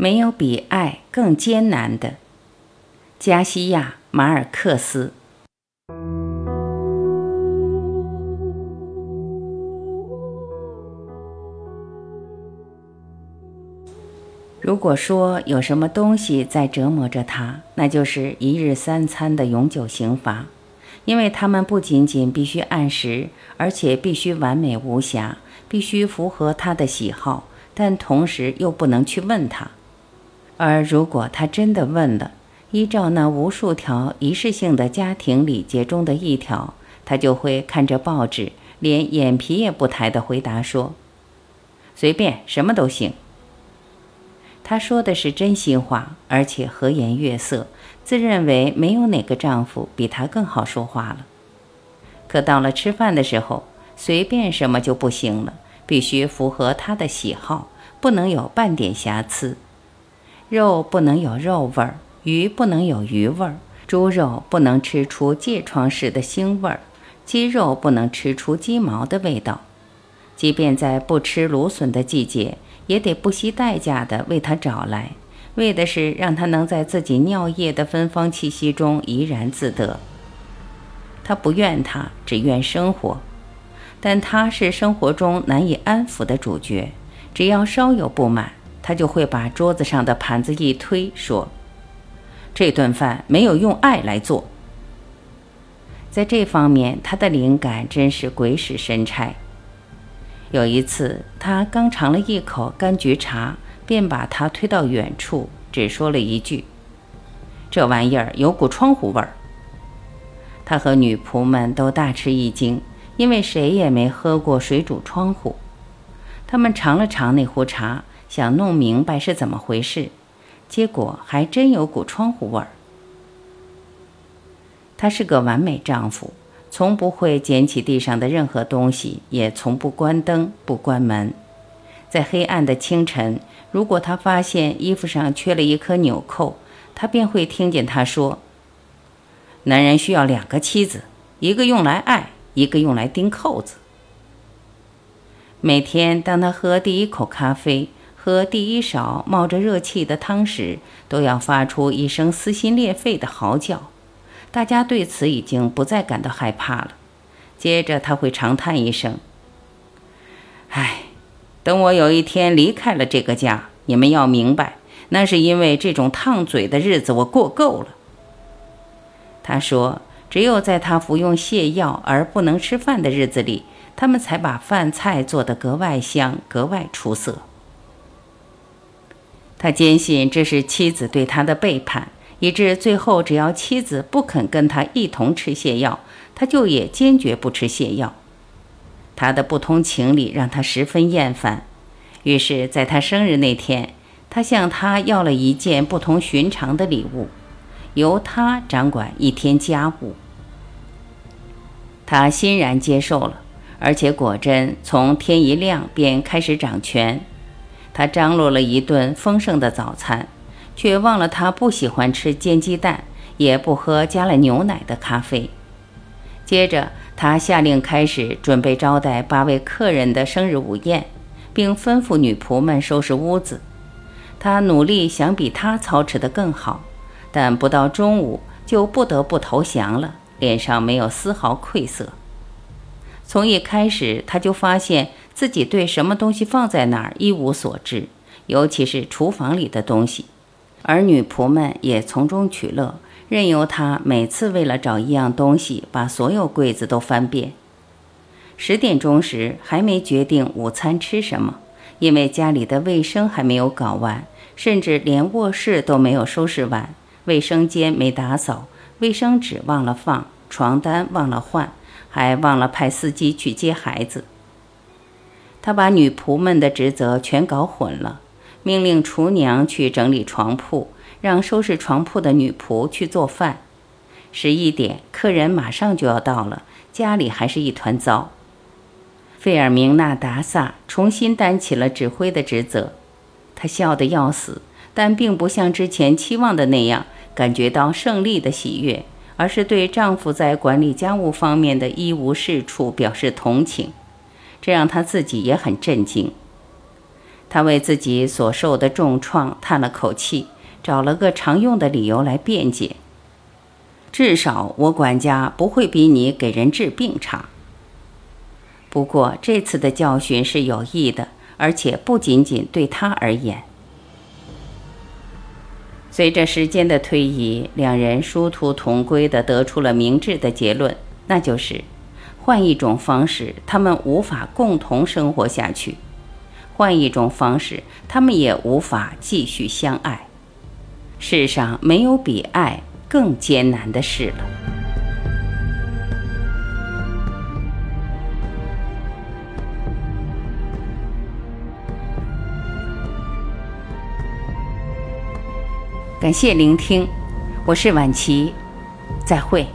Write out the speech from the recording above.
没有比爱更艰难的。加西亚·马尔克斯。如果说有什么东西在折磨着他，那就是一日三餐的永久刑罚，因为他们不仅仅必须按时，而且必须完美无瑕，必须符合他的喜好，但同时又不能去问他。而如果他真的问了，依照那无数条仪式性的家庭礼节中的一条，他就会看着报纸，连眼皮也不抬地回答说：“随便，什么都行。”他说的是真心话，而且和颜悦色，自认为没有哪个丈夫比他更好说话了。可到了吃饭的时候，随便什么就不行了，必须符合他的喜好，不能有半点瑕疵。肉不能有肉味儿，鱼不能有鱼味儿，猪肉不能吃出疥疮似的腥味儿，鸡肉不能吃出鸡毛的味道。即便在不吃芦笋的季节，也得不惜代价的为它找来，为的是让它能在自己尿液的芬芳气息中怡然自得。他不怨他，只怨生活，但他是生活中难以安抚的主角，只要稍有不满。他就会把桌子上的盘子一推，说：“这顿饭没有用爱来做。”在这方面，他的灵感真是鬼使神差。有一次，他刚尝了一口柑橘茶，便把它推到远处，只说了一句：“这玩意儿有股窗户味儿。”他和女仆们都大吃一惊，因为谁也没喝过水煮窗户。他们尝了尝那壶茶。想弄明白是怎么回事，结果还真有股窗户味儿。他是个完美丈夫，从不会捡起地上的任何东西，也从不关灯不关门。在黑暗的清晨，如果他发现衣服上缺了一颗纽扣，他便会听见他说：“男人需要两个妻子，一个用来爱，一个用来钉扣子。”每天，当他喝第一口咖啡。喝第一勺冒着热气的汤时，都要发出一声撕心裂肺的嚎叫。大家对此已经不再感到害怕了。接着他会长叹一声：“唉，等我有一天离开了这个家，你们要明白，那是因为这种烫嘴的日子我过够了。”他说：“只有在他服用泻药而不能吃饭的日子里，他们才把饭菜做得格外香，格外出色。”他坚信这是妻子对他的背叛，以致最后只要妻子不肯跟他一同吃泻药，他就也坚决不吃泻药。他的不通情理让他十分厌烦，于是，在他生日那天，他向他要了一件不同寻常的礼物，由他掌管一天家务。他欣然接受了，而且果真从天一亮便开始掌权。他张罗了一顿丰盛的早餐，却忘了他不喜欢吃煎鸡蛋，也不喝加了牛奶的咖啡。接着，他下令开始准备招待八位客人的生日午宴，并吩咐女仆们收拾屋子。他努力想比他操持得更好，但不到中午就不得不投降了，脸上没有丝毫愧色。从一开始，他就发现。自己对什么东西放在哪儿一无所知，尤其是厨房里的东西，而女仆们也从中取乐，任由他每次为了找一样东西，把所有柜子都翻遍。十点钟时还没决定午餐吃什么，因为家里的卫生还没有搞完，甚至连卧室都没有收拾完，卫生间没打扫，卫生纸忘了放，床单忘了换，还忘了派司机去接孩子。他把女仆们的职责全搞混了，命令厨娘去整理床铺，让收拾床铺的女仆去做饭。十一点，客人马上就要到了，家里还是一团糟。费尔明娜·达萨重新担起了指挥的职责，她笑得要死，但并不像之前期望的那样感觉到胜利的喜悦，而是对丈夫在管理家务方面的一无是处表示同情。这让她自己也很震惊。他为自己所受的重创叹了口气，找了个常用的理由来辩解。至少我管家不会比你给人治病差。不过这次的教训是有益的，而且不仅仅对他而言。随着时间的推移，两人殊途同归的得出了明智的结论，那就是换一种方式，他们无法共同生活下去；换一种方式，他们也无法继续相爱。世上没有比爱更艰难的事了。感谢聆听，我是晚琪，再会。